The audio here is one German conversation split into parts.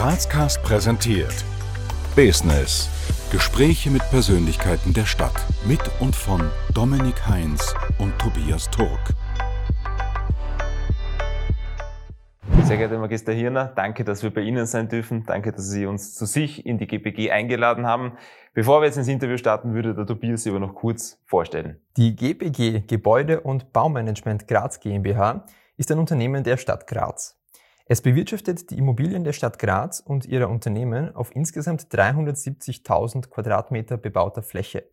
Grazcast präsentiert Business. Gespräche mit Persönlichkeiten der Stadt. Mit und von Dominik Heinz und Tobias Turk. Sehr geehrter Magister Hirner, danke, dass wir bei Ihnen sein dürfen. Danke, dass Sie uns zu sich in die GPG eingeladen haben. Bevor wir jetzt ins Interview starten, würde der Tobias Sie aber noch kurz vorstellen. Die GPG Gebäude- und Baumanagement Graz GmbH ist ein Unternehmen der Stadt Graz. Es bewirtschaftet die Immobilien der Stadt Graz und ihrer Unternehmen auf insgesamt 370.000 Quadratmeter bebauter Fläche.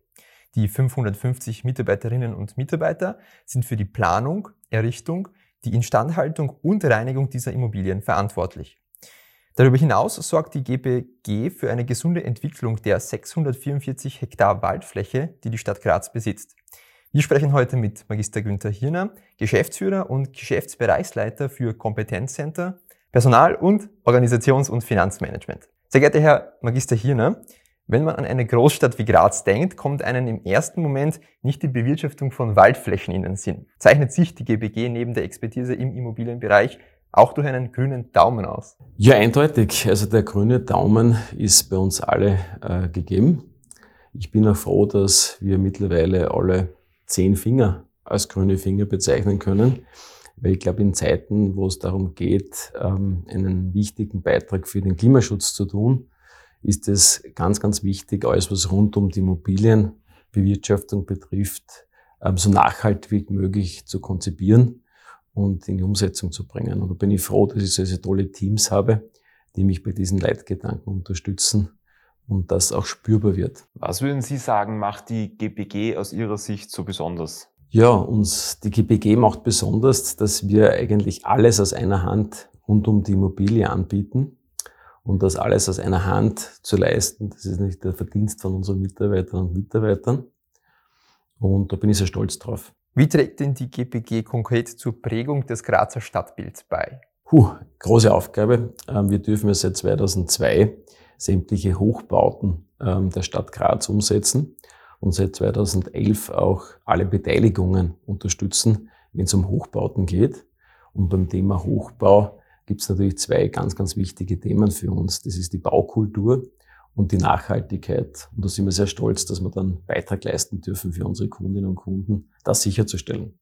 Die 550 Mitarbeiterinnen und Mitarbeiter sind für die Planung, Errichtung, die Instandhaltung und Reinigung dieser Immobilien verantwortlich. Darüber hinaus sorgt die GPG für eine gesunde Entwicklung der 644 Hektar Waldfläche, die die Stadt Graz besitzt. Wir sprechen heute mit Magister Günther Hirner, Geschäftsführer und Geschäftsbereichsleiter für Kompetenzcenter, Personal- und Organisations- und Finanzmanagement. Sehr geehrter Herr Magister Hirner, wenn man an eine Großstadt wie Graz denkt, kommt einem im ersten Moment nicht die Bewirtschaftung von Waldflächen in den Sinn. Zeichnet sich die GBG neben der Expertise im Immobilienbereich auch durch einen grünen Daumen aus? Ja, eindeutig. Also der grüne Daumen ist bei uns alle äh, gegeben. Ich bin auch froh, dass wir mittlerweile alle zehn Finger als grüne Finger bezeichnen können. Weil ich glaube, in Zeiten, wo es darum geht, ähm, einen wichtigen Beitrag für den Klimaschutz zu tun, ist es ganz, ganz wichtig, alles was rund um die Immobilienbewirtschaftung betrifft, ähm, so nachhaltig wie möglich zu konzipieren und in die Umsetzung zu bringen. Und da bin ich froh, dass ich solche tolle Teams habe, die mich bei diesen Leitgedanken unterstützen und das auch spürbar wird. Was würden Sie sagen, macht die GPG aus Ihrer Sicht so besonders? Ja, uns die GPG macht besonders, dass wir eigentlich alles aus einer Hand rund um die Immobilie anbieten. Und das alles aus einer Hand zu leisten, das ist nicht der Verdienst von unseren Mitarbeiterinnen und Mitarbeitern. Und da bin ich sehr stolz drauf. Wie trägt denn die GPG konkret zur Prägung des Grazer Stadtbilds bei? Puh, große Aufgabe. Ähm, wir dürfen ja seit 2002 sämtliche Hochbauten ähm, der Stadt Graz umsetzen und seit 2011 auch alle Beteiligungen unterstützen, wenn es um Hochbauten geht. Und beim Thema Hochbau gibt es natürlich zwei ganz, ganz wichtige Themen für uns. Das ist die Baukultur und die Nachhaltigkeit. Und da sind wir sehr stolz, dass wir dann Beitrag leisten dürfen für unsere Kundinnen und Kunden, das sicherzustellen.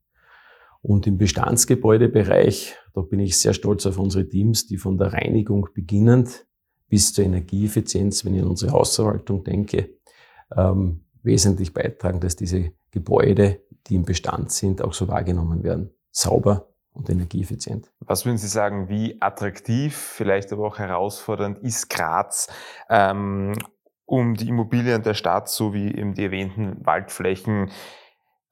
Und im Bestandsgebäudebereich, da bin ich sehr stolz auf unsere Teams, die von der Reinigung beginnend bis zur Energieeffizienz, wenn ich an unsere Hausverwaltung denke, ähm, wesentlich beitragen, dass diese Gebäude, die im Bestand sind, auch so wahrgenommen werden. Sauber und energieeffizient. Was würden Sie sagen, wie attraktiv, vielleicht aber auch herausfordernd ist Graz, ähm, um die Immobilien der Stadt sowie eben die erwähnten Waldflächen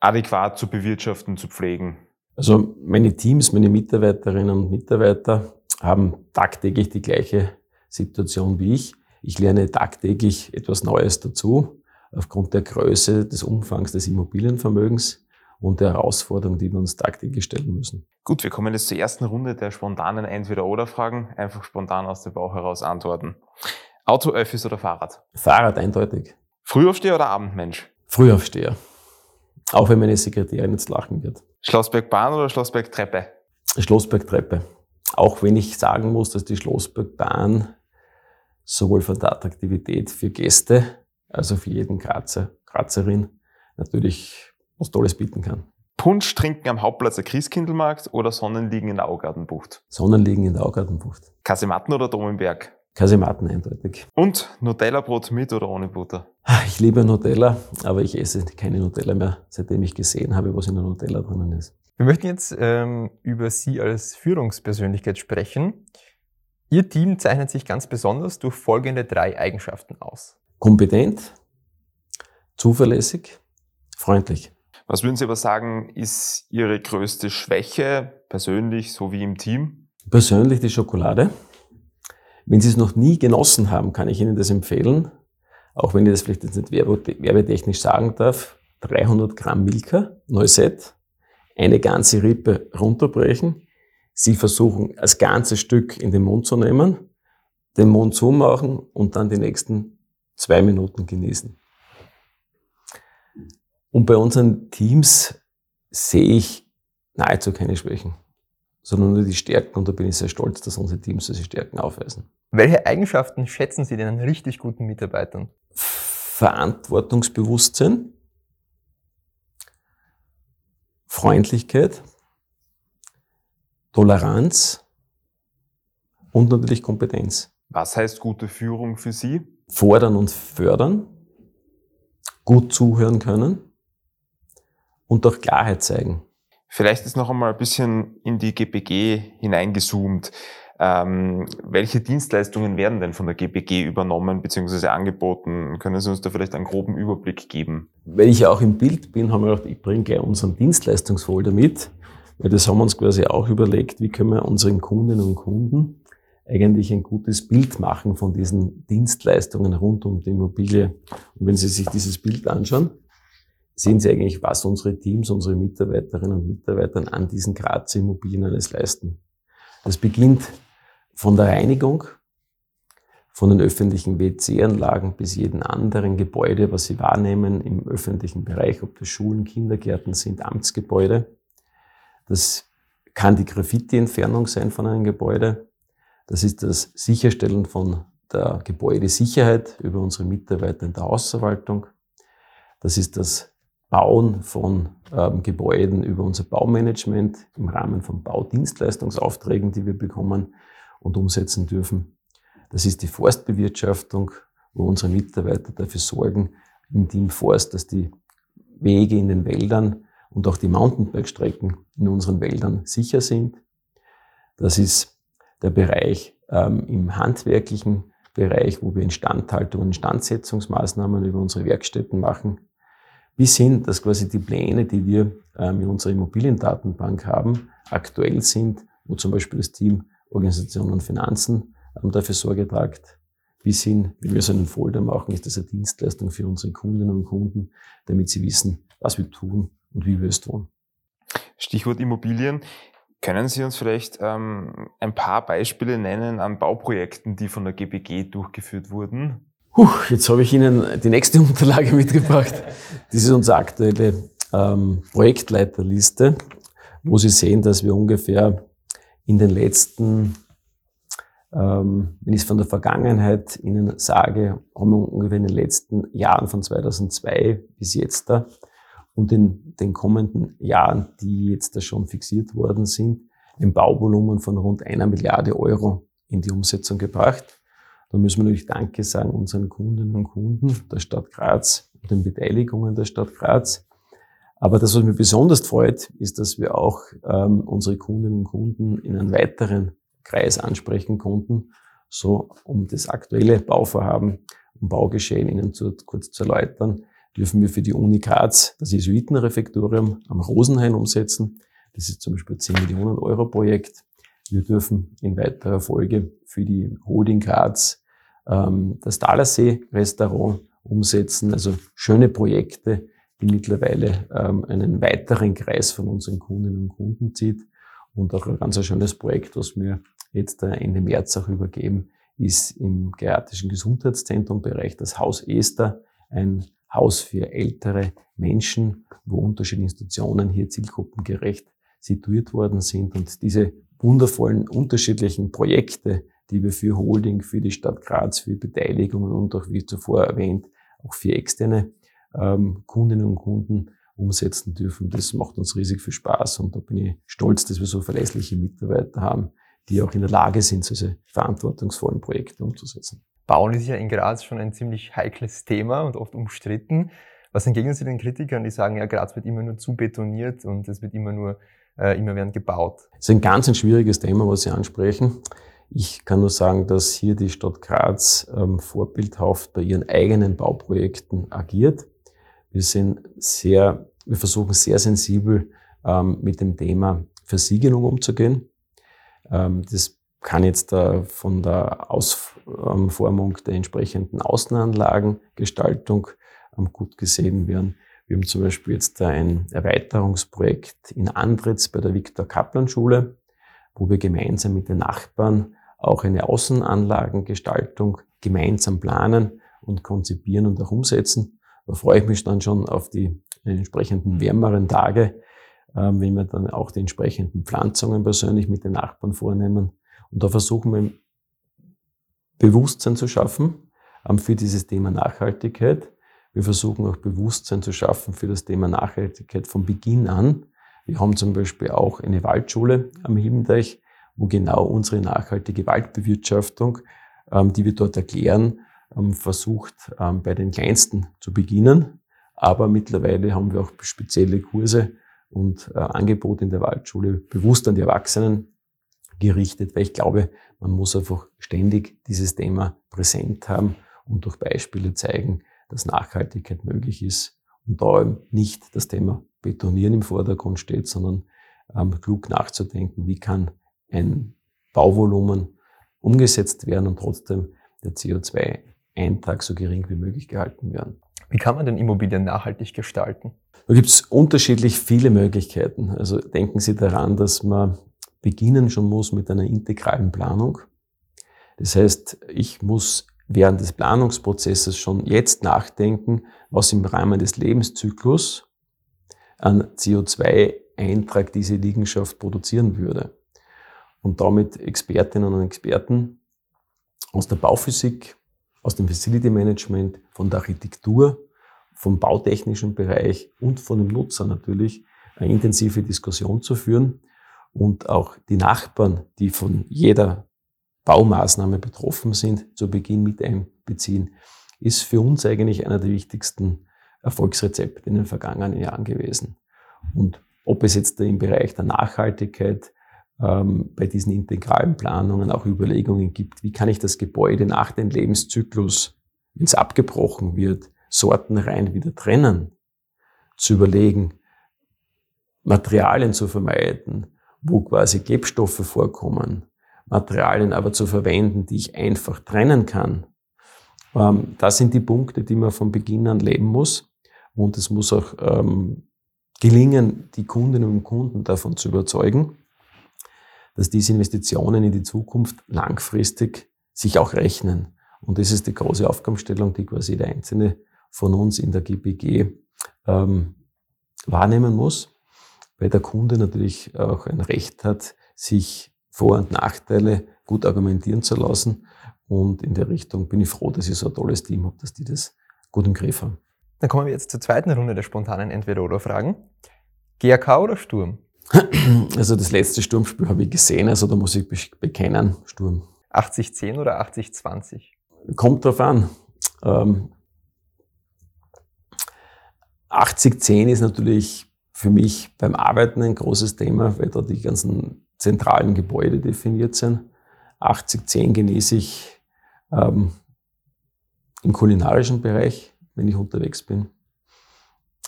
adäquat zu bewirtschaften, zu pflegen? Also meine Teams, meine Mitarbeiterinnen und Mitarbeiter haben tagtäglich die gleiche Situation wie ich. Ich lerne tagtäglich etwas Neues dazu aufgrund der Größe, des Umfangs des Immobilienvermögens und der Herausforderungen, die wir uns tagtäglich stellen müssen. Gut, wir kommen jetzt zur ersten Runde der spontanen Entweder-Oder-Fragen. Einfach spontan aus dem Bauch heraus antworten. Auto, Öffis oder Fahrrad? Fahrrad eindeutig. Frühaufsteher oder Abendmensch? Frühaufsteher. Auch wenn meine Sekretärin jetzt lachen wird. Schlossbergbahn oder Schlossbergtreppe? Schlossbergtreppe. Auch wenn ich sagen muss, dass die Schlossbergbahn sowohl von der Attraktivität für Gäste also für jeden Grazer, Grazerin natürlich was Tolles bieten kann. Punsch trinken am Hauptplatz der Christkindlmarkt oder Sonnenliegen in der Augartenbucht? Sonnenliegen in der Augartenbucht. Kasematten oder Dom im Berg? Kasematten eindeutig. Und Nutella-Brot mit oder ohne Butter? Ich liebe Nutella, aber ich esse keine Nutella mehr, seitdem ich gesehen habe, was in der Nutella drinnen ist. Wir möchten jetzt ähm, über Sie als Führungspersönlichkeit sprechen. Ihr Team zeichnet sich ganz besonders durch folgende drei Eigenschaften aus kompetent, zuverlässig, freundlich. Was würden Sie aber sagen, ist Ihre größte Schwäche, persönlich sowie im Team? Persönlich die Schokolade. Wenn Sie es noch nie genossen haben, kann ich Ihnen das empfehlen. Auch wenn ich das vielleicht jetzt nicht werbetechnisch sagen darf. 300 Gramm Milka, Neuset, eine ganze Rippe runterbrechen. Sie versuchen, als ganzes Stück in den Mund zu nehmen, den Mund zumachen und dann die nächsten zwei Minuten genießen. Und bei unseren Teams sehe ich nahezu keine Schwächen. sondern nur die Stärken und da bin ich sehr stolz, dass unsere Teams diese Stärken aufweisen. Welche Eigenschaften schätzen Sie denn an richtig guten Mitarbeitern? Verantwortungsbewusstsein, Freundlichkeit, Toleranz und natürlich Kompetenz. Was heißt gute Führung für Sie? Fordern und fördern, gut zuhören können und auch Klarheit zeigen. Vielleicht ist noch einmal ein bisschen in die GPG hineingezoomt. Ähm, welche Dienstleistungen werden denn von der GPG übernommen bzw. angeboten? Können Sie uns da vielleicht einen groben Überblick geben? Weil ich ja auch im Bild bin, haben wir gedacht, ich bringe gleich unseren Dienstleistungsfolder mit, weil das haben wir uns quasi auch überlegt, wie können wir unseren Kundinnen und Kunden eigentlich ein gutes Bild machen von diesen Dienstleistungen rund um die Immobilie. Und wenn Sie sich dieses Bild anschauen, sehen Sie eigentlich, was unsere Teams, unsere Mitarbeiterinnen und Mitarbeiter an diesen Grazer Immobilien alles leisten. Das beginnt von der Reinigung, von den öffentlichen WC-Anlagen bis jeden anderen Gebäude, was Sie wahrnehmen im öffentlichen Bereich, ob das Schulen, Kindergärten sind, Amtsgebäude. Das kann die Graffiti-Entfernung sein von einem Gebäude. Das ist das Sicherstellen von der Gebäudesicherheit über unsere Mitarbeiter in der Hausverwaltung. Das ist das Bauen von ähm, Gebäuden über unser Baumanagement im Rahmen von Baudienstleistungsaufträgen, die wir bekommen und umsetzen dürfen. Das ist die Forstbewirtschaftung, wo unsere Mitarbeiter dafür sorgen, im Team Forst, dass die Wege in den Wäldern und auch die Mountainbike-Strecken in unseren Wäldern sicher sind. Das ist der Bereich ähm, im handwerklichen Bereich, wo wir Instandhaltung und Instandsetzungsmaßnahmen über unsere Werkstätten machen bis hin, dass quasi die Pläne, die wir ähm, in unserer Immobiliendatenbank haben, aktuell sind, wo zum Beispiel das Team Organisation und Finanzen ähm, dafür Sorge tragt, bis hin, wenn wir so einen Folder machen, ist das eine Dienstleistung für unsere Kundinnen und Kunden, damit sie wissen, was wir tun und wie wir es tun. Stichwort Immobilien. Können Sie uns vielleicht ähm, ein paar Beispiele nennen an Bauprojekten, die von der GBG durchgeführt wurden? Puh, jetzt habe ich Ihnen die nächste Unterlage mitgebracht. Das ist unsere aktuelle ähm, Projektleiterliste, wo Sie sehen, dass wir ungefähr in den letzten, ähm, wenn ich es von der Vergangenheit Ihnen sage, haben wir ungefähr in den letzten Jahren von 2002 bis jetzt da und in den kommenden Jahren, die jetzt da schon fixiert worden sind, ein Bauvolumen von rund einer Milliarde Euro in die Umsetzung gebracht. Da müssen wir natürlich Danke sagen unseren Kundinnen und Kunden der Stadt Graz und den Beteiligungen der Stadt Graz. Aber das, was mich besonders freut, ist, dass wir auch ähm, unsere Kundinnen und Kunden in einen weiteren Kreis ansprechen konnten, so um das aktuelle Bauvorhaben und Baugeschehen Ihnen zu, kurz zu erläutern, dürfen wir für die Uni Graz das Jesuitenrefektorium am Rosenhain umsetzen. Das ist zum Beispiel ein 10 Millionen Euro Projekt. Wir dürfen in weiterer Folge für die Holding Graz ähm, das Dalersee-Restaurant umsetzen. Also schöne Projekte, die mittlerweile ähm, einen weiteren Kreis von unseren Kundinnen und Kunden zieht. Und auch ein ganz schönes Projekt, was wir jetzt Ende März auch übergeben, ist im geriatrischen Gesundheitszentrum-Bereich das Haus Esther, ein Haus für ältere Menschen, wo unterschiedliche Institutionen hier zielgruppengerecht situiert worden sind. Und diese wundervollen unterschiedlichen Projekte, die wir für Holding, für die Stadt Graz, für Beteiligungen und auch, wie zuvor erwähnt, auch für externe ähm, Kundinnen und Kunden umsetzen dürfen. Das macht uns riesig viel Spaß und da bin ich stolz, dass wir so verlässliche Mitarbeiter haben, die auch in der Lage sind, solche verantwortungsvollen Projekte umzusetzen. Bauen ist ja in Graz schon ein ziemlich heikles Thema und oft umstritten. Was entgegnen Sie den Kritikern, die sagen, ja, Graz wird immer nur zu betoniert und es wird immer nur, äh, immer werden gebaut? Das ist ein ganz ein schwieriges Thema, was Sie ansprechen. Ich kann nur sagen, dass hier die Stadt Graz ähm, vorbildhaft bei ihren eigenen Bauprojekten agiert. Wir sind sehr, wir versuchen sehr sensibel ähm, mit dem Thema Versiegelung umzugehen. Ähm, das kann jetzt äh, von der Ausformung der entsprechenden Außenanlagengestaltung ähm, gut gesehen werden. Wir haben zum Beispiel jetzt ein Erweiterungsprojekt in Andritz bei der Viktor Kaplan Schule wo wir gemeinsam mit den Nachbarn auch eine Außenanlagengestaltung gemeinsam planen und konzipieren und auch umsetzen. Da freue ich mich dann schon auf die entsprechenden wärmeren Tage, ähm, wenn wir dann auch die entsprechenden Pflanzungen persönlich mit den Nachbarn vornehmen. Und da versuchen wir Bewusstsein zu schaffen ähm, für dieses Thema Nachhaltigkeit. Wir versuchen auch Bewusstsein zu schaffen für das Thema Nachhaltigkeit von Beginn an. Wir haben zum Beispiel auch eine Waldschule am Hiebendeich, wo genau unsere nachhaltige Waldbewirtschaftung, ähm, die wir dort erklären, versucht bei den Kleinsten zu beginnen. Aber mittlerweile haben wir auch spezielle Kurse und äh, Angebote in der Waldschule bewusst an die Erwachsenen gerichtet, weil ich glaube, man muss einfach ständig dieses Thema präsent haben und durch Beispiele zeigen, dass Nachhaltigkeit möglich ist und da nicht das Thema Betonieren im Vordergrund steht, sondern ähm, klug nachzudenken, wie kann ein Bauvolumen umgesetzt werden und trotzdem der CO2-Eintrag so gering wie möglich gehalten werden. Wie kann man denn Immobilien nachhaltig gestalten? Da gibt es unterschiedlich viele Möglichkeiten. Also denken Sie daran, dass man beginnen schon muss mit einer integralen Planung. Das heißt, ich muss während des Planungsprozesses schon jetzt nachdenken, was im Rahmen des Lebenszyklus an CO2-Eintrag diese Liegenschaft produzieren würde. Und damit Expertinnen und Experten aus der Bauphysik, aus dem Facility Management, von der Architektur, vom bautechnischen Bereich und von dem Nutzer natürlich eine intensive Diskussion zu führen und auch die Nachbarn, die von jeder Baumaßnahme betroffen sind, zu Beginn mit einbeziehen, ist für uns eigentlich einer der wichtigsten Erfolgsrezepte in den vergangenen Jahren gewesen. Und ob es jetzt im Bereich der Nachhaltigkeit ähm, bei diesen integralen Planungen auch Überlegungen gibt, wie kann ich das Gebäude nach dem Lebenszyklus, wenn es abgebrochen wird, Sortenreihen wieder trennen, zu überlegen, Materialien zu vermeiden, wo quasi Gebstoffe vorkommen, Materialien aber zu verwenden, die ich einfach trennen kann. Ähm, das sind die Punkte, die man von Beginn an leben muss. Und es muss auch ähm, gelingen, die Kundinnen und Kunden davon zu überzeugen, dass diese Investitionen in die Zukunft langfristig sich auch rechnen. Und das ist die große Aufgabenstellung, die quasi der Einzelne von uns in der GPG ähm, wahrnehmen muss, weil der Kunde natürlich auch ein Recht hat, sich Vor- und Nachteile gut argumentieren zu lassen. Und in der Richtung bin ich froh, dass ich so ein tolles Team habe, dass die das gut im Griff haben. Dann kommen wir jetzt zur zweiten Runde der spontanen Entweder-Oder-Fragen. GAK oder Sturm? Also das letzte Sturmspiel habe ich gesehen, also da muss ich bekennen, Sturm. 80-10 oder 80-20? Kommt drauf an. Ähm, 80-10 ist natürlich für mich beim Arbeiten ein großes Thema, weil da die ganzen zentralen Gebäude definiert sind. 80-10 genieße ich ähm, im kulinarischen Bereich, wenn ich unterwegs bin.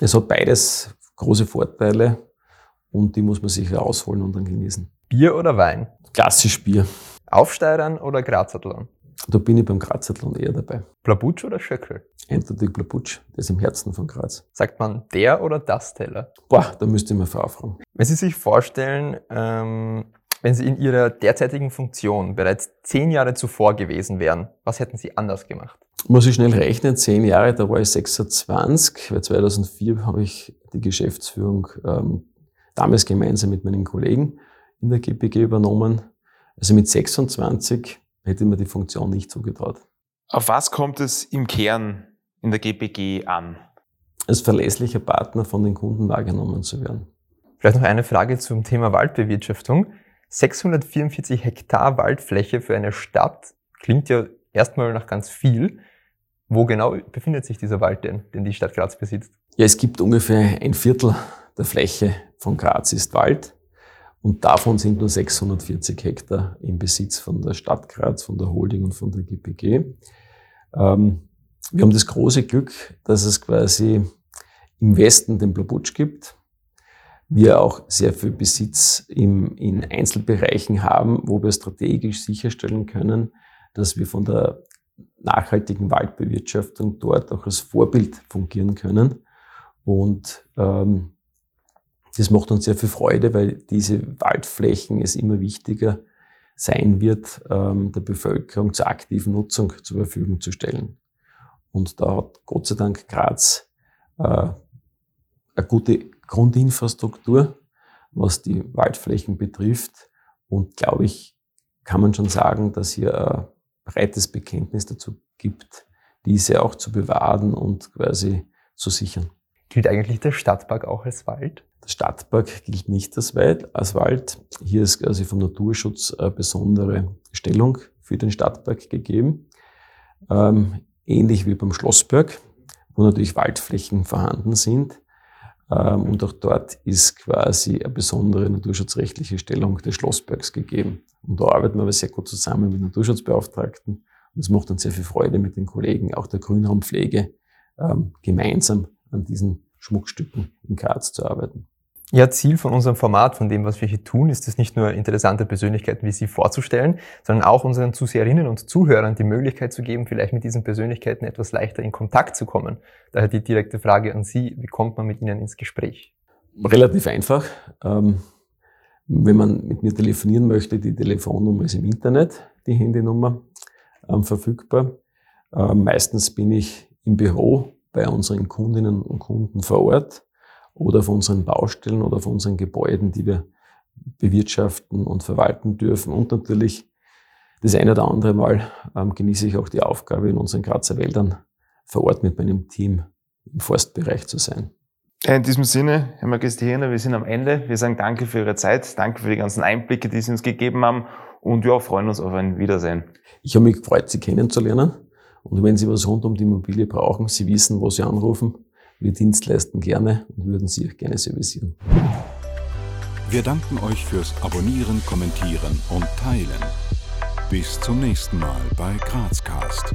Es hat beides große Vorteile und die muss man sich herausholen und dann genießen. Bier oder Wein? Klassisch Bier. Aufsteigern oder Grazathlon? Da bin ich beim Grazathlon eher dabei. Blabutsch oder Schöckel? Eindeutig Blabutsch, das ist im Herzen von Graz. Sagt man der oder das Teller? Boah, da müsste ich mal fragen. Wenn Sie sich vorstellen, ähm, wenn Sie in Ihrer derzeitigen Funktion bereits zehn Jahre zuvor gewesen wären, was hätten Sie anders gemacht? Muss ich schnell rechnen, zehn Jahre, da war ich 26, weil 2004 habe ich die Geschäftsführung ähm, damals gemeinsam mit meinen Kollegen in der GPG übernommen. Also mit 26 hätte mir die Funktion nicht zugetraut. Auf was kommt es im Kern in der GPG an? Als verlässlicher Partner von den Kunden wahrgenommen zu werden. Vielleicht noch eine Frage zum Thema Waldbewirtschaftung. 644 Hektar Waldfläche für eine Stadt klingt ja erstmal nach ganz viel. Wo genau befindet sich dieser Wald denn, den die Stadt Graz besitzt? Ja, es gibt ungefähr ein Viertel der Fläche von Graz ist Wald. Und davon sind nur 640 Hektar im Besitz von der Stadt Graz, von der Holding und von der GPG. Ähm, wir haben das große Glück, dass es quasi im Westen den Blabutsch gibt. Wir auch sehr viel Besitz im, in Einzelbereichen haben, wo wir strategisch sicherstellen können, dass wir von der nachhaltigen Waldbewirtschaftung dort auch als Vorbild fungieren können. Und ähm, das macht uns sehr viel Freude, weil diese Waldflächen es immer wichtiger sein wird, ähm, der Bevölkerung zur aktiven Nutzung zur Verfügung zu stellen. Und da hat Gott sei Dank Graz äh, eine gute Grundinfrastruktur, was die Waldflächen betrifft. Und glaube ich, kann man schon sagen, dass hier ein breites Bekenntnis dazu gibt, diese auch zu bewahren und quasi zu sichern. Gilt eigentlich der Stadtpark auch als Wald? Der Stadtpark gilt nicht als Wald. Hier ist quasi vom Naturschutz eine besondere Stellung für den Stadtpark gegeben. Ähm, ähnlich wie beim Schlossberg, wo natürlich Waldflächen vorhanden sind. Ähm, und auch dort ist quasi eine besondere naturschutzrechtliche Stellung des Schlossbergs gegeben. Und da arbeiten wir aber sehr gut zusammen mit Naturschutzbeauftragten. Und es macht uns sehr viel Freude mit den Kollegen, auch der Grünraumpflege, ähm, gemeinsam an diesen Schmuckstücken in Graz zu arbeiten. Ja, Ziel von unserem Format, von dem, was wir hier tun, ist es nicht nur interessante Persönlichkeiten wie Sie vorzustellen, sondern auch unseren Zuseherinnen und Zuhörern die Möglichkeit zu geben, vielleicht mit diesen Persönlichkeiten etwas leichter in Kontakt zu kommen. Daher die direkte Frage an Sie, wie kommt man mit Ihnen ins Gespräch? Relativ einfach. Ähm, wenn man mit mir telefonieren möchte, die Telefonnummer ist im Internet, die Handynummer ähm, verfügbar. Ähm, meistens bin ich im Büro bei unseren Kundinnen und Kunden vor Ort oder auf unseren Baustellen oder auf unseren Gebäuden, die wir bewirtschaften und verwalten dürfen. Und natürlich das eine oder andere Mal ähm, genieße ich auch die Aufgabe, in unseren Grazer Wäldern vor Ort mit meinem Team im Forstbereich zu sein. In diesem Sinne, Herr Magistrierender, wir sind am Ende. Wir sagen danke für Ihre Zeit, danke für die ganzen Einblicke, die Sie uns gegeben haben und wir freuen uns auf ein Wiedersehen. Ich habe mich gefreut, Sie kennenzulernen. Und wenn Sie was rund um die Immobilie brauchen, Sie wissen, wo Sie anrufen. Wir Dienstleisten gerne und würden Sie auch gerne servicieren. Wir danken euch fürs Abonnieren, Kommentieren und Teilen. Bis zum nächsten Mal bei Grazcast.